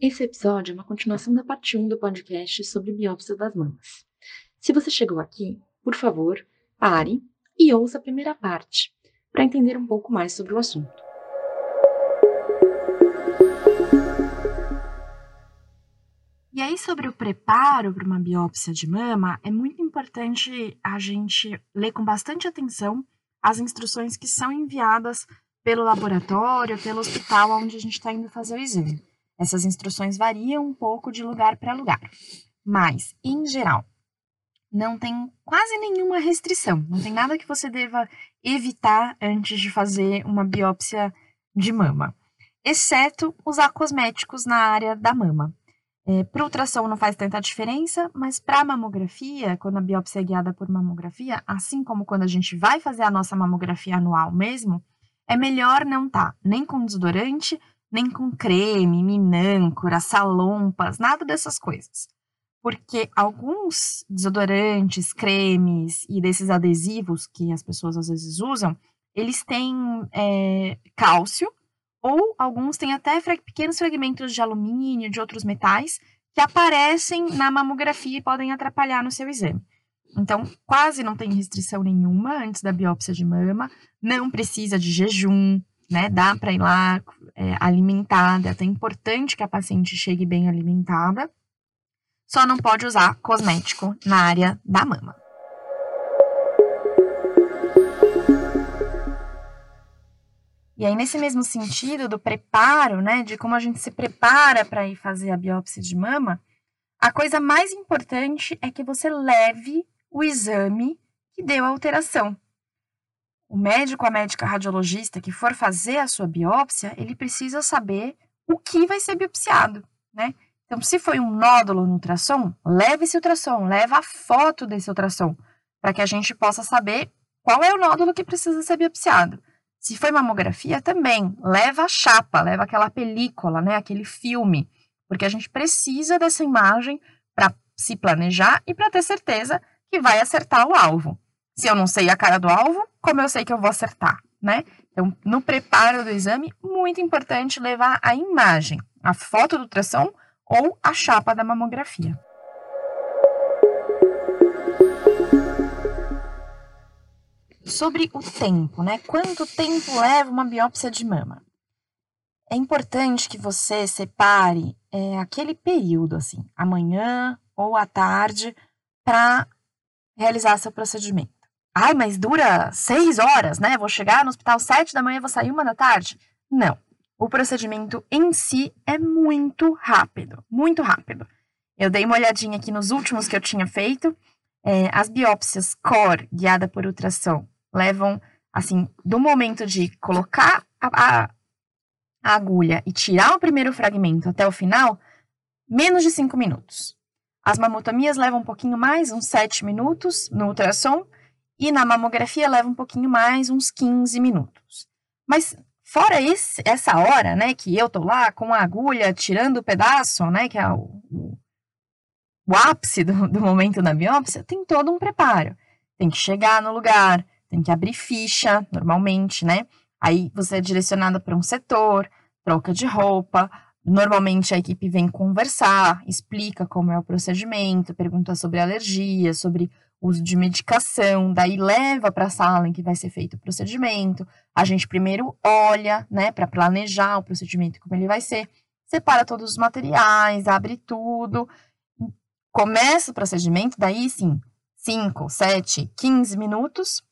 Esse episódio é uma continuação da parte 1 do podcast sobre biópsia das mamas. Se você chegou aqui, por favor, pare e ouça a primeira parte para entender um pouco mais sobre o assunto. E aí, sobre o preparo para uma biópsia de mama, é muito importante a gente ler com bastante atenção as instruções que são enviadas pelo laboratório, pelo hospital onde a gente está indo fazer o exame. Essas instruções variam um pouco de lugar para lugar, mas, em geral, não tem quase nenhuma restrição, não tem nada que você deva evitar antes de fazer uma biópsia de mama, exceto usar cosméticos na área da mama. É, para ultrassom não faz tanta diferença, mas para mamografia, quando a biópsia é guiada por mamografia, assim como quando a gente vai fazer a nossa mamografia anual mesmo, é melhor não estar tá nem com desodorante nem com creme, minâncora, salompas, nada dessas coisas. Porque alguns desodorantes, cremes e desses adesivos que as pessoas às vezes usam, eles têm é, cálcio ou alguns têm até pequenos fragmentos de alumínio, de outros metais, que aparecem na mamografia e podem atrapalhar no seu exame. Então, quase não tem restrição nenhuma antes da biópsia de mama, não precisa de jejum, né? Dá para ir lá é, alimentada, é até importante que a paciente chegue bem alimentada. Só não pode usar cosmético na área da mama. E aí, nesse mesmo sentido do preparo, né, de como a gente se prepara para ir fazer a biópsia de mama, a coisa mais importante é que você leve o exame que deu a alteração o médico, a médica radiologista que for fazer a sua biópsia, ele precisa saber o que vai ser biopsiado, né? Então, se foi um nódulo no ultrassom, leve esse ultrassom, leva a foto desse ultrassom, para que a gente possa saber qual é o nódulo que precisa ser biopsiado. Se foi mamografia, também leva a chapa, leva aquela película, né, aquele filme, porque a gente precisa dessa imagem para se planejar e para ter certeza que vai acertar o alvo. Se eu não sei a cara do alvo, como eu sei que eu vou acertar, né? Então, no preparo do exame, muito importante levar a imagem, a foto do ultrassom ou a chapa da mamografia. Sobre o tempo, né? Quanto tempo leva uma biópsia de mama? É importante que você separe é, aquele período, assim, amanhã ou à tarde, para realizar seu procedimento. Ai, mas dura seis horas, né? Vou chegar no hospital sete da manhã vou sair uma da tarde. Não. O procedimento em si é muito rápido, muito rápido. Eu dei uma olhadinha aqui nos últimos que eu tinha feito. É, as biópsias core guiada por ultrassom levam, assim, do momento de colocar a, a, a agulha e tirar o primeiro fragmento até o final, menos de cinco minutos. As mamotomias levam um pouquinho mais, uns sete minutos no ultrassom e na mamografia leva um pouquinho mais, uns 15 minutos. Mas fora esse, essa hora, né, que eu tô lá com a agulha tirando o pedaço, né, que é o, o ápice do, do momento da biópsia, tem todo um preparo. Tem que chegar no lugar, tem que abrir ficha, normalmente, né? Aí você é direcionada para um setor, troca de roupa. Normalmente a equipe vem conversar, explica como é o procedimento, pergunta sobre alergia, sobre uso de medicação, daí leva para a sala em que vai ser feito o procedimento. A gente primeiro olha, né, para planejar o procedimento como ele vai ser, separa todos os materiais, abre tudo, começa o procedimento, daí sim, 5, 7, 15 minutos,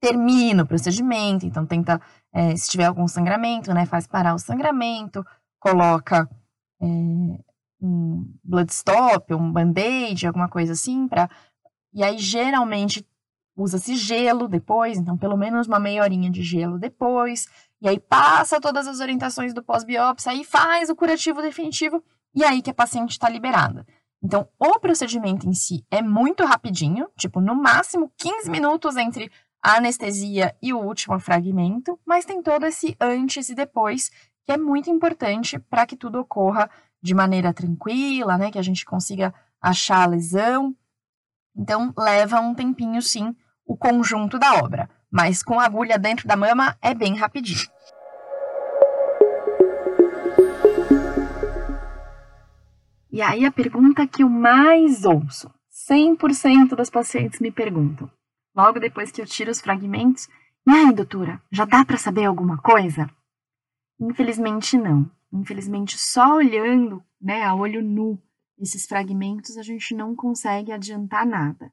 termina o procedimento, então tenta, é, se tiver algum sangramento, né, faz parar o sangramento, coloca é, um blood stop, um band-aid, alguma coisa assim, para e aí, geralmente, usa-se gelo depois, então pelo menos uma meia horinha de gelo depois. E aí passa todas as orientações do pós-biópsia e faz o curativo definitivo e aí que a paciente está liberada. Então, o procedimento em si é muito rapidinho, tipo, no máximo 15 minutos entre a anestesia e o último fragmento, mas tem todo esse antes e depois, que é muito importante para que tudo ocorra de maneira tranquila, né, que a gente consiga achar a lesão então, leva um tempinho, sim, o conjunto da obra. Mas com agulha dentro da mama é bem rapidinho. E aí a pergunta que eu mais ouço, 100% das pacientes me perguntam, logo depois que eu tiro os fragmentos, e aí, doutora, já dá para saber alguma coisa? Infelizmente não. Infelizmente só olhando, né, a olho nu, esses fragmentos a gente não consegue adiantar nada.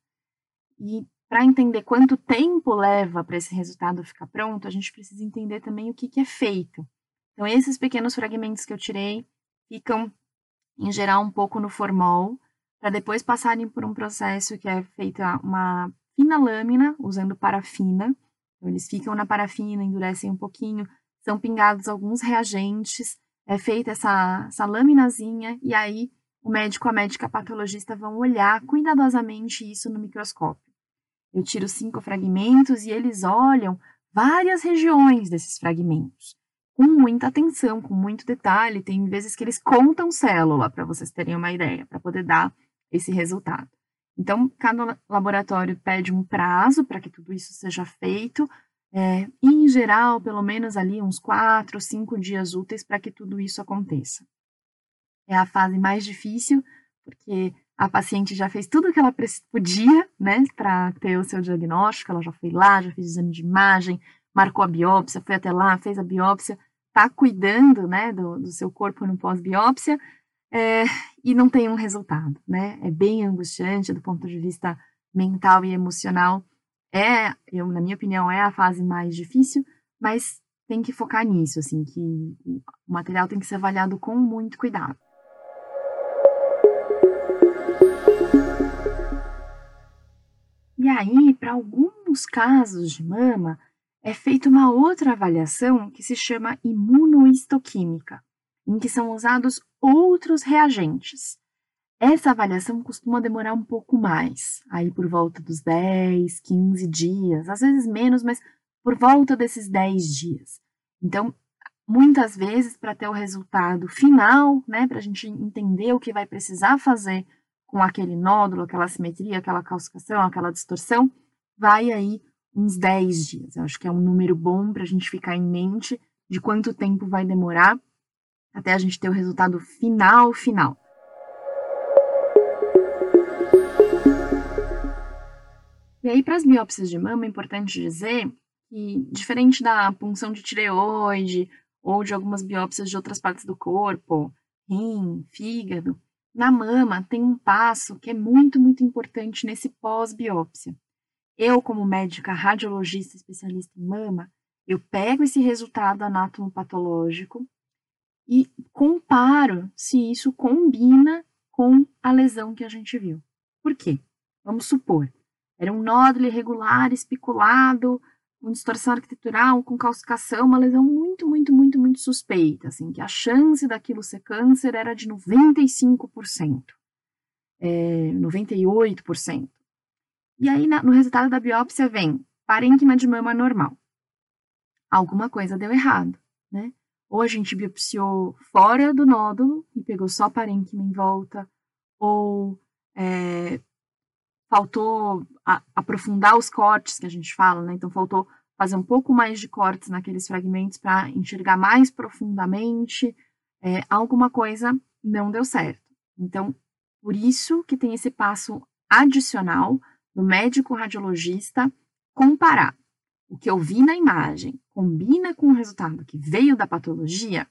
E para entender quanto tempo leva para esse resultado ficar pronto, a gente precisa entender também o que, que é feito. Então, esses pequenos fragmentos que eu tirei ficam, em geral, um pouco no formol, para depois passarem por um processo que é feita uma fina lâmina, usando parafina. Então, eles ficam na parafina, endurecem um pouquinho, são pingados alguns reagentes, é feita essa, essa laminazinha, e aí o médico, a médica patologista vão olhar cuidadosamente isso no microscópio. Eu tiro cinco fragmentos e eles olham várias regiões desses fragmentos, com muita atenção, com muito detalhe. Tem vezes que eles contam célula, para vocês terem uma ideia, para poder dar esse resultado. Então, cada laboratório pede um prazo para que tudo isso seja feito, é, em geral, pelo menos ali uns quatro, cinco dias úteis para que tudo isso aconteça. É a fase mais difícil, porque a paciente já fez tudo o que ela podia, né, para ter o seu diagnóstico, ela já foi lá, já fez exame de imagem, marcou a biópsia, foi até lá, fez a biópsia, está cuidando, né, do, do, seu corpo no pós-biópsia, é, e não tem um resultado, né, é bem angustiante do ponto de vista mental e emocional, é, eu, na minha opinião, é a fase mais difícil, mas tem que focar nisso, assim, que o material tem que ser avaliado com muito cuidado. E aí, para alguns casos de mama, é feita uma outra avaliação que se chama imunoistoquímica, em que são usados outros reagentes. Essa avaliação costuma demorar um pouco mais, aí por volta dos 10, 15 dias, às vezes menos, mas por volta desses 10 dias. Então, muitas vezes, para ter o resultado final, né, para a gente entender o que vai precisar fazer com aquele nódulo, aquela simetria, aquela calcificação, aquela distorção, vai aí uns 10 dias. Eu acho que é um número bom para a gente ficar em mente de quanto tempo vai demorar até a gente ter o resultado final, final. E aí, para as biópsias de mama, é importante dizer que, diferente da punção de tireoide ou de algumas biópsias de outras partes do corpo, rim, fígado, na mama tem um passo que é muito, muito importante nesse pós-biópsia. Eu, como médica radiologista especialista em mama, eu pego esse resultado anatomopatológico e comparo se isso combina com a lesão que a gente viu. Por quê? Vamos supor, era um nódulo irregular, especulado, com distorção arquitetural, com calcificação, uma lesão muito, muito, muito, muito suspeita, assim, que a chance daquilo ser câncer era de 95%, é, 98%. E aí, na, no resultado da biópsia, vem parênquima de mama normal. Alguma coisa deu errado, né? Ou a gente biopsiou fora do nódulo e pegou só parênquima em volta, ou faltou a, aprofundar os cortes que a gente fala, né? Então faltou fazer um pouco mais de cortes naqueles fragmentos para enxergar mais profundamente. É, alguma coisa não deu certo. Então, por isso que tem esse passo adicional do médico radiologista comparar o que eu vi na imagem combina com o resultado que veio da patologia,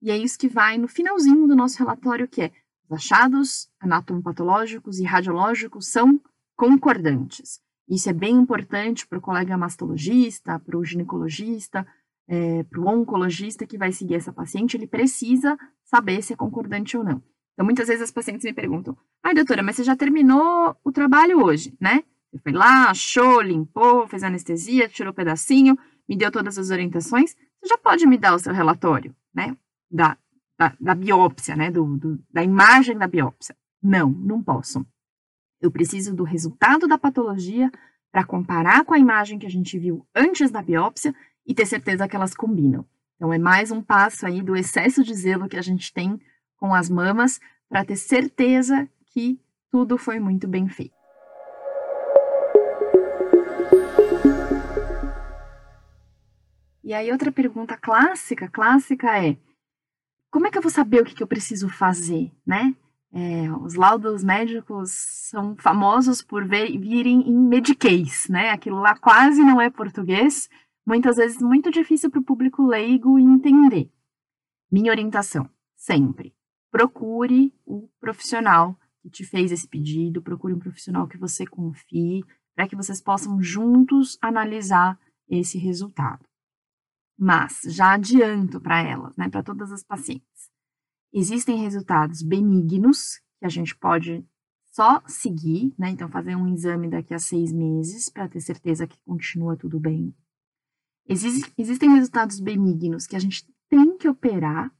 e é isso que vai no finalzinho do nosso relatório, que é os achados anatomopatológicos e radiológicos são concordantes. Isso é bem importante para o colega mastologista, para o ginecologista, é, para o oncologista que vai seguir essa paciente, ele precisa saber se é concordante ou não. Então, muitas vezes as pacientes me perguntam: ai, doutora, mas você já terminou o trabalho hoje, né? Você foi lá, achou, limpou, fez anestesia, tirou um pedacinho, me deu todas as orientações, você já pode me dar o seu relatório, né? Da, da, da biópsia, né? Do, do, da imagem da biópsia. Não, não posso. Eu preciso do resultado da patologia para comparar com a imagem que a gente viu antes da biópsia e ter certeza que elas combinam. Então, é mais um passo aí do excesso de zelo que a gente tem com as mamas para ter certeza que tudo foi muito bem feito. E aí, outra pergunta clássica, clássica é: como é que eu vou saber o que, que eu preciso fazer, né? É, os laudos médicos são famosos por ver, virem em mediquês, né? Aquilo lá quase não é português, muitas vezes muito difícil para o público leigo entender. Minha orientação, sempre, procure o profissional que te fez esse pedido, procure um profissional que você confie, para que vocês possam juntos analisar esse resultado. Mas já adianto para elas, né, para todas as pacientes. Existem resultados benignos que a gente pode só seguir, né? Então, fazer um exame daqui a seis meses para ter certeza que continua tudo bem. Existe, existem resultados benignos que a gente tem que operar,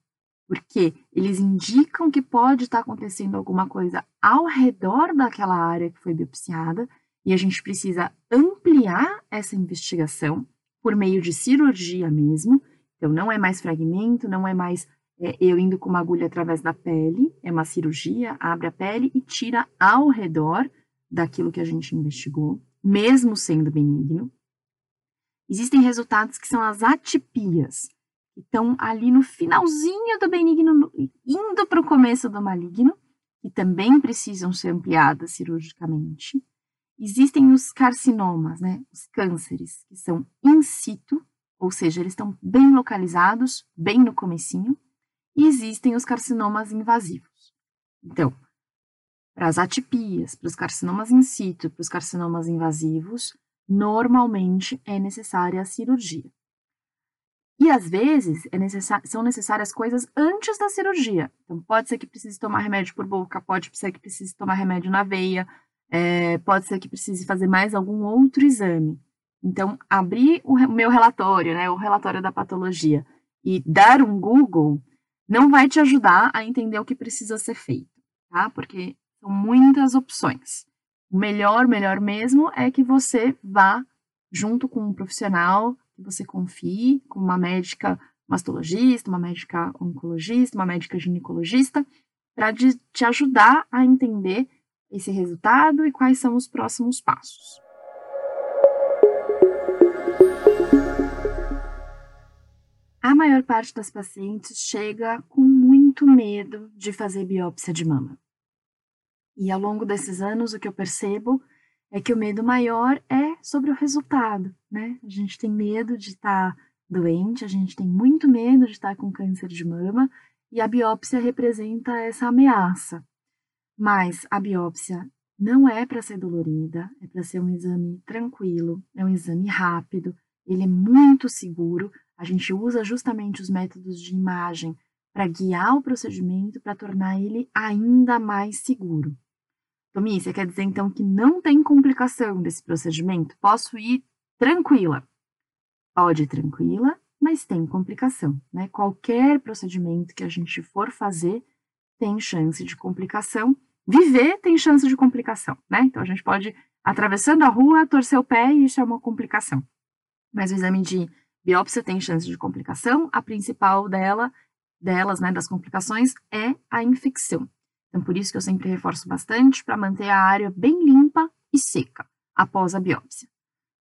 porque eles indicam que pode estar tá acontecendo alguma coisa ao redor daquela área que foi biopsiada, e a gente precisa ampliar essa investigação por meio de cirurgia mesmo. Então, não é mais fragmento, não é mais é, eu indo com uma agulha através da pele, é uma cirurgia, abre a pele e tira ao redor daquilo que a gente investigou, mesmo sendo benigno. Existem resultados que são as atipias, que estão ali no finalzinho do benigno, indo para o começo do maligno, que também precisam ser ampliadas cirurgicamente. Existem os carcinomas, né, os cânceres, que são in situ, ou seja, eles estão bem localizados, bem no comecinho, e existem os carcinomas invasivos. Então, para as atipias, para os carcinomas in situ, para os carcinomas invasivos, normalmente é necessária a cirurgia. E às vezes é são necessárias coisas antes da cirurgia. Então, pode ser que precise tomar remédio por boca, pode ser que precise tomar remédio na veia, é, pode ser que precise fazer mais algum outro exame. Então, abrir o meu relatório, né, o relatório da patologia, e dar um Google não vai te ajudar a entender o que precisa ser feito, tá? Porque são muitas opções. O melhor, melhor mesmo é que você vá junto com um profissional que você confie, com uma médica mastologista, uma médica oncologista, uma médica ginecologista, para te ajudar a entender esse resultado e quais são os próximos passos. A maior parte das pacientes chega com muito medo de fazer biópsia de mama. E ao longo desses anos, o que eu percebo é que o medo maior é sobre o resultado, né? A gente tem medo de estar tá doente, a gente tem muito medo de estar tá com câncer de mama, e a biópsia representa essa ameaça. Mas a biópsia não é para ser dolorida, é para ser um exame tranquilo, é um exame rápido, ele é muito seguro, a gente usa justamente os métodos de imagem para guiar o procedimento para tornar ele ainda mais seguro. Tomi, você quer dizer então que não tem complicação desse procedimento? Posso ir tranquila? Pode ir tranquila, mas tem complicação, né? Qualquer procedimento que a gente for fazer tem chance de complicação. Viver tem chance de complicação, né? Então a gente pode, atravessando a rua, torcer o pé e isso é uma complicação. Mas o exame de Biópsia tem chance de complicação, a principal dela, delas, né, das complicações, é a infecção. Então, por isso que eu sempre reforço bastante para manter a área bem limpa e seca após a biópsia.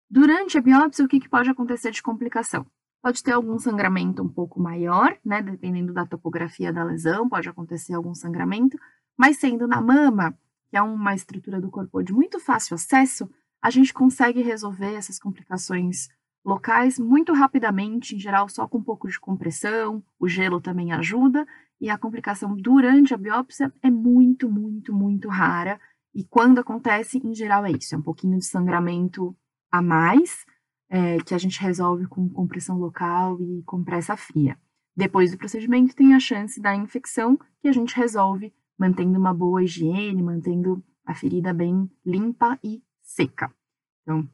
Durante a biópsia, o que, que pode acontecer de complicação? Pode ter algum sangramento um pouco maior, né, dependendo da topografia da lesão, pode acontecer algum sangramento, mas sendo na mama, que é uma estrutura do corpo de muito fácil acesso, a gente consegue resolver essas complicações locais muito rapidamente, em geral só com um pouco de compressão, o gelo também ajuda, e a complicação durante a biópsia é muito, muito, muito rara. E quando acontece, em geral é isso, é um pouquinho de sangramento a mais, é, que a gente resolve com compressão local e compressa fria. Depois do procedimento, tem a chance da infecção, que a gente resolve mantendo uma boa higiene, mantendo a ferida bem limpa e seca. Então,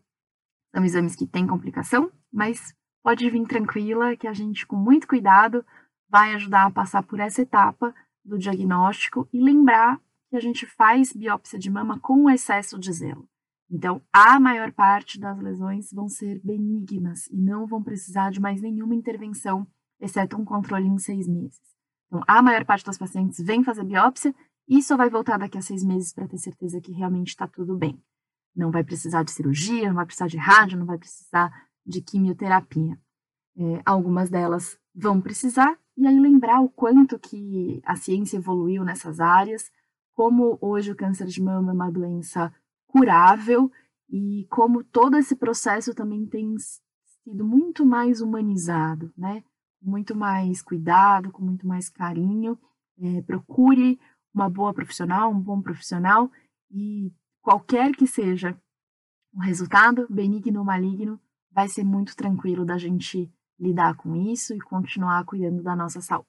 são exames que têm complicação, mas pode vir tranquila que a gente, com muito cuidado, vai ajudar a passar por essa etapa do diagnóstico e lembrar que a gente faz biópsia de mama com excesso de zelo. Então, a maior parte das lesões vão ser benignas e não vão precisar de mais nenhuma intervenção, exceto um controle em seis meses. Então, a maior parte das pacientes vem fazer biópsia e só vai voltar daqui a seis meses para ter certeza que realmente está tudo bem não vai precisar de cirurgia, não vai precisar de rádio, não vai precisar de quimioterapia. É, algumas delas vão precisar, e aí lembrar o quanto que a ciência evoluiu nessas áreas, como hoje o câncer de mama é uma doença curável e como todo esse processo também tem sido muito mais humanizado, né? Muito mais cuidado, com muito mais carinho. É, procure uma boa profissional, um bom profissional e qualquer que seja o resultado, benigno ou maligno, vai ser muito tranquilo da gente lidar com isso e continuar cuidando da nossa saúde.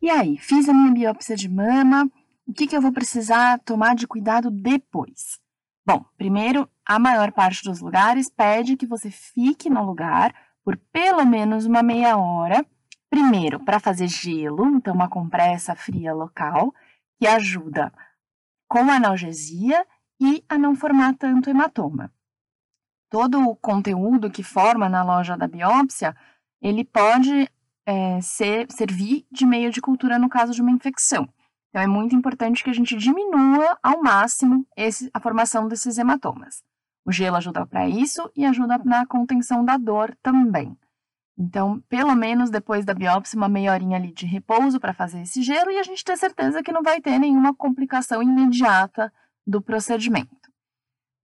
E aí, fiz a minha biópsia de mama, o que, que eu vou precisar tomar de cuidado depois? Bom, primeiro, a maior parte dos lugares pede que você fique no lugar por pelo menos uma meia hora. Primeiro, para fazer gelo, então uma compressa fria local, que ajuda com analgesia e a não formar tanto hematoma. Todo o conteúdo que forma na loja da biópsia, ele pode é, ser, servir de meio de cultura no caso de uma infecção. Então, é muito importante que a gente diminua ao máximo esse, a formação desses hematomas. O gelo ajuda para isso e ajuda na contenção da dor também. Então, pelo menos depois da biópsia, uma meia horinha ali de repouso para fazer esse gelo e a gente ter certeza que não vai ter nenhuma complicação imediata do procedimento.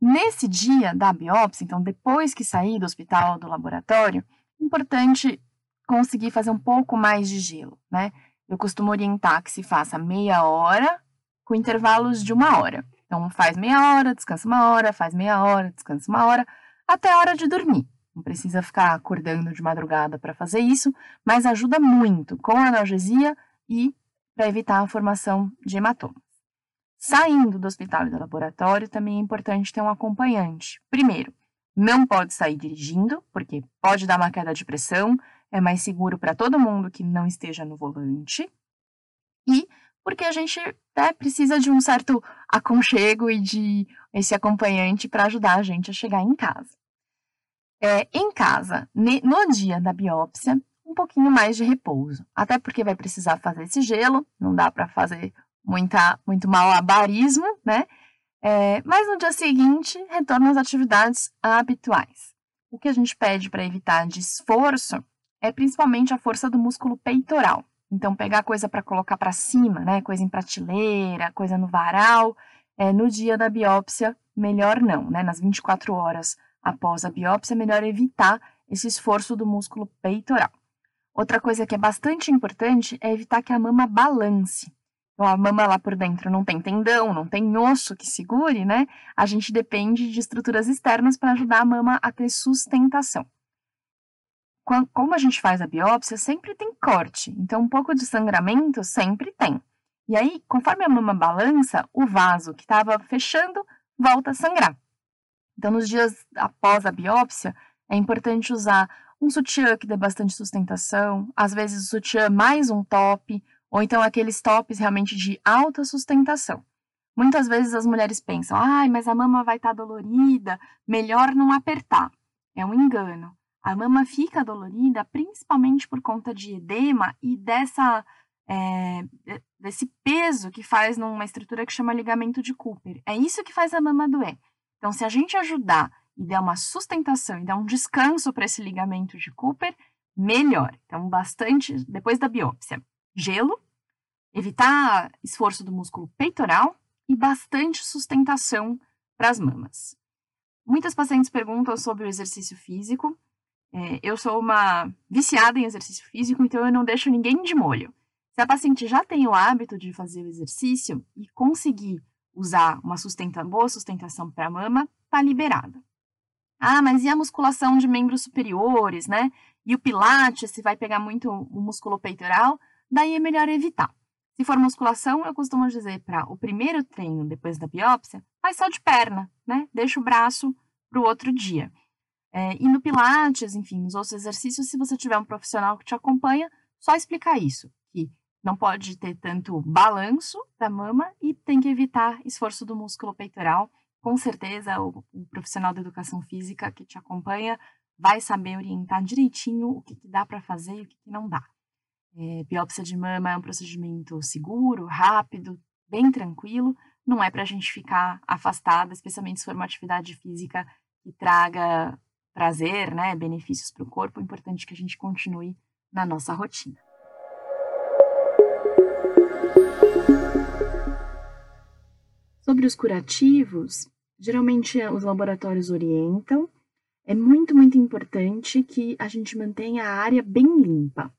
Nesse dia da biópsia, então depois que sair do hospital do laboratório, importante conseguir fazer um pouco mais de gelo, né? Eu costumo orientar que se faça meia hora com intervalos de uma hora. Então, faz meia hora, descansa uma hora, faz meia hora, descansa uma hora, até a hora de dormir. Não precisa ficar acordando de madrugada para fazer isso, mas ajuda muito com a analgesia e para evitar a formação de hematomas. Saindo do hospital e do laboratório, também é importante ter um acompanhante. Primeiro, não pode sair dirigindo, porque pode dar uma queda de pressão, é mais seguro para todo mundo que não esteja no volante. E porque a gente né, precisa de um certo aconchego e de esse acompanhante para ajudar a gente a chegar em casa. É, em casa, no dia da biópsia, um pouquinho mais de repouso, até porque vai precisar fazer esse gelo, não dá para fazer muita, muito malabarismo, né? É, mas no dia seguinte, retorna às atividades habituais. O que a gente pede para evitar de esforço é principalmente a força do músculo peitoral. Então, pegar coisa para colocar para cima, né? Coisa em prateleira, coisa no varal, é, no dia da biópsia, melhor não, né? Nas 24 horas após a biópsia, é melhor evitar esse esforço do músculo peitoral. Outra coisa que é bastante importante é evitar que a mama balance. Então, a mama lá por dentro não tem tendão, não tem osso que segure, né? A gente depende de estruturas externas para ajudar a mama a ter sustentação como a gente faz a biópsia, sempre tem corte. Então, um pouco de sangramento sempre tem. E aí, conforme a mama balança, o vaso que estava fechando volta a sangrar. Então, nos dias após a biópsia, é importante usar um sutiã que dê bastante sustentação, às vezes o sutiã mais um top, ou então aqueles tops realmente de alta sustentação. Muitas vezes as mulheres pensam, ai, mas a mama vai estar tá dolorida, melhor não apertar. É um engano. A mama fica dolorida principalmente por conta de edema e dessa é, desse peso que faz numa estrutura que chama ligamento de Cooper. É isso que faz a mama doer. Então, se a gente ajudar e der uma sustentação e dar um descanso para esse ligamento de Cooper, melhor. Então, bastante depois da biópsia. Gelo, evitar esforço do músculo peitoral e bastante sustentação para as mamas. Muitas pacientes perguntam sobre o exercício físico. É, eu sou uma viciada em exercício físico, então eu não deixo ninguém de molho. Se a paciente já tem o hábito de fazer o exercício e conseguir usar uma sustenta, boa sustentação para a mama, tá liberada. Ah, mas e a musculação de membros superiores, né? E o pilates, se vai pegar muito o músculo peitoral, daí é melhor evitar. Se for musculação, eu costumo dizer para o primeiro treino depois da biópsia, faz só de perna, né? Deixa o braço para o outro dia. É, e no Pilates, enfim, nos outros exercícios, se você tiver um profissional que te acompanha, só explicar isso, que não pode ter tanto balanço da mama e tem que evitar esforço do músculo peitoral. Com certeza, o, o profissional da educação física que te acompanha vai saber orientar direitinho o que, que dá para fazer e o que, que não dá. É, biópsia de mama é um procedimento seguro, rápido, bem tranquilo, não é para a gente ficar afastada, especialmente se for uma atividade física que traga prazer, né, benefícios para o corpo, é importante que a gente continue na nossa rotina. Sobre os curativos, geralmente os laboratórios orientam. É muito, muito importante que a gente mantenha a área bem limpa.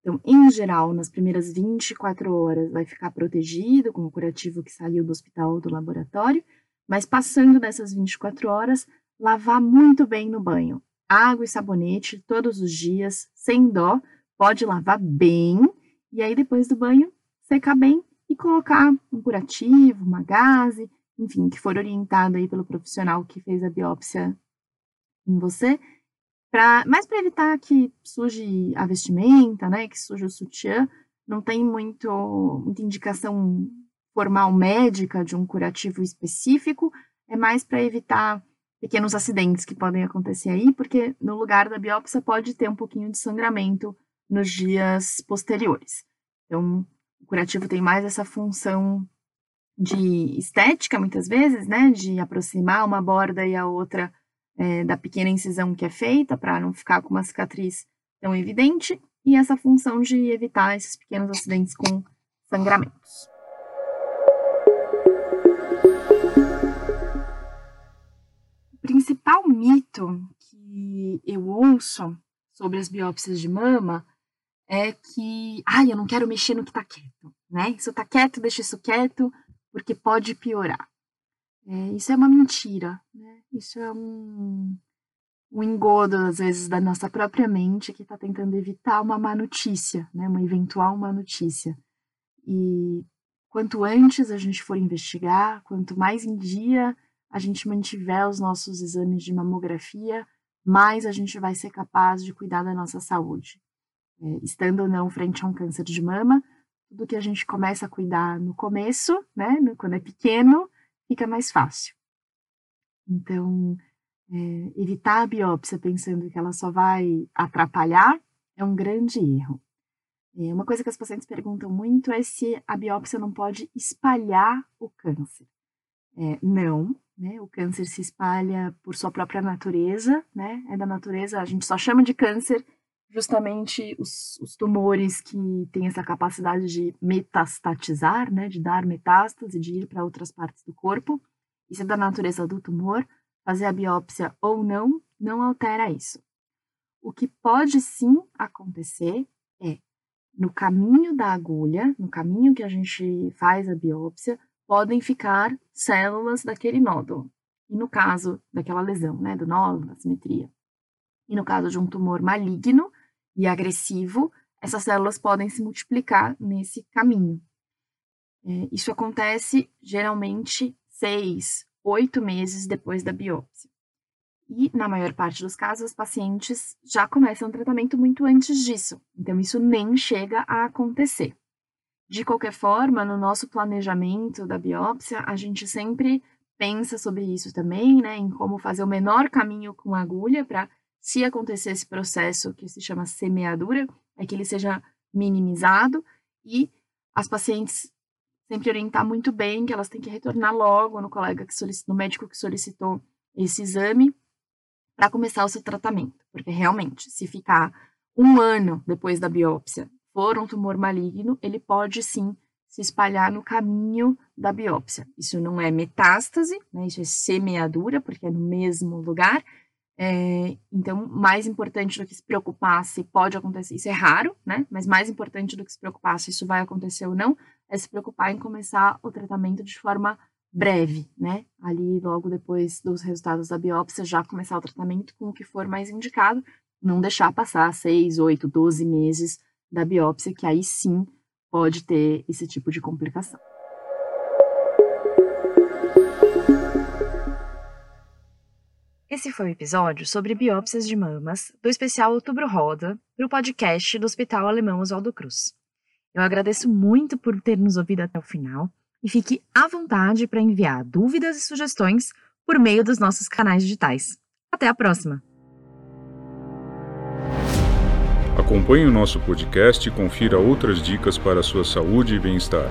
Então, em geral, nas primeiras 24 horas vai ficar protegido com o curativo que saiu do hospital ou do laboratório, mas passando dessas 24 horas, lavar muito bem no banho. Água e sabonete todos os dias, sem dó, pode lavar bem e aí depois do banho secar bem e colocar um curativo, uma gase, enfim, que for orientado aí pelo profissional que fez a biópsia em você, pra, mas para evitar que suje a vestimenta, né, que suje o sutiã, não tem muito, muita indicação formal médica de um curativo específico, é mais para evitar pequenos acidentes que podem acontecer aí, porque no lugar da biópsia pode ter um pouquinho de sangramento nos dias posteriores. Então, o curativo tem mais essa função de estética, muitas vezes, né, de aproximar uma borda e a outra é, da pequena incisão que é feita, para não ficar com uma cicatriz tão evidente, e essa função de evitar esses pequenos acidentes com sangramentos. O principal mito que eu ouço sobre as biópsias de mama é que, ai, eu não quero mexer no que está quieto, né? Isso está quieto, deixa isso quieto, porque pode piorar. É, isso é uma mentira, né? Isso é um, um engodo, às vezes, da nossa própria mente que está tentando evitar uma má notícia, né? Uma eventual má notícia. E quanto antes a gente for investigar, quanto mais em dia a gente mantiver os nossos exames de mamografia, mais a gente vai ser capaz de cuidar da nossa saúde. É, estando ou não frente a um câncer de mama, tudo que a gente começa a cuidar no começo, né, quando é pequeno, fica mais fácil. Então, é, evitar a biópsia pensando que ela só vai atrapalhar é um grande erro. É, uma coisa que as pacientes perguntam muito é se a biópsia não pode espalhar o câncer. É, não, né? O câncer se espalha por sua própria natureza, né? É da natureza, a gente só chama de câncer justamente os, os, tumores que têm essa capacidade de metastatizar, né, de dar metástase, de ir para outras partes do corpo. Isso é da natureza do tumor. Fazer a biópsia ou não, não altera isso. O que pode sim acontecer é, no caminho da agulha, no caminho que a gente faz a biópsia, podem ficar células daquele nódulo. E no caso daquela lesão, né, do nódulo, da simetria. E no caso de um tumor maligno, e agressivo, essas células podem se multiplicar nesse caminho. É, isso acontece geralmente seis, oito meses depois da biópsia. E, na maior parte dos casos, os pacientes já começam o tratamento muito antes disso, então isso nem chega a acontecer. De qualquer forma, no nosso planejamento da biópsia, a gente sempre pensa sobre isso também, né, em como fazer o menor caminho com a agulha para se acontecer esse processo que se chama semeadura, é que ele seja minimizado e as pacientes sempre orientar muito bem que elas têm que retornar logo no colega que solicitou, no médico que solicitou esse exame para começar o seu tratamento, porque realmente, se ficar um ano depois da biópsia for um tumor maligno, ele pode sim se espalhar no caminho da biópsia. Isso não é metástase, né? Isso é semeadura, porque é no mesmo lugar, é, então, mais importante do que se preocupar se pode acontecer, isso é raro, né? Mas mais importante do que se preocupar se isso vai acontecer ou não, é se preocupar em começar o tratamento de forma breve, né? Ali, logo depois dos resultados da biópsia, já começar o tratamento com o que for mais indicado, não deixar passar 6, 8, 12 meses da biópsia, que aí sim pode ter esse tipo de complicação. Esse foi o episódio sobre biópsias de mamas do especial Outubro Roda para o podcast do Hospital Alemão Oswaldo Cruz. Eu agradeço muito por ter nos ouvido até o final e fique à vontade para enviar dúvidas e sugestões por meio dos nossos canais digitais. Até a próxima! Acompanhe o nosso podcast e confira outras dicas para a sua saúde e bem-estar.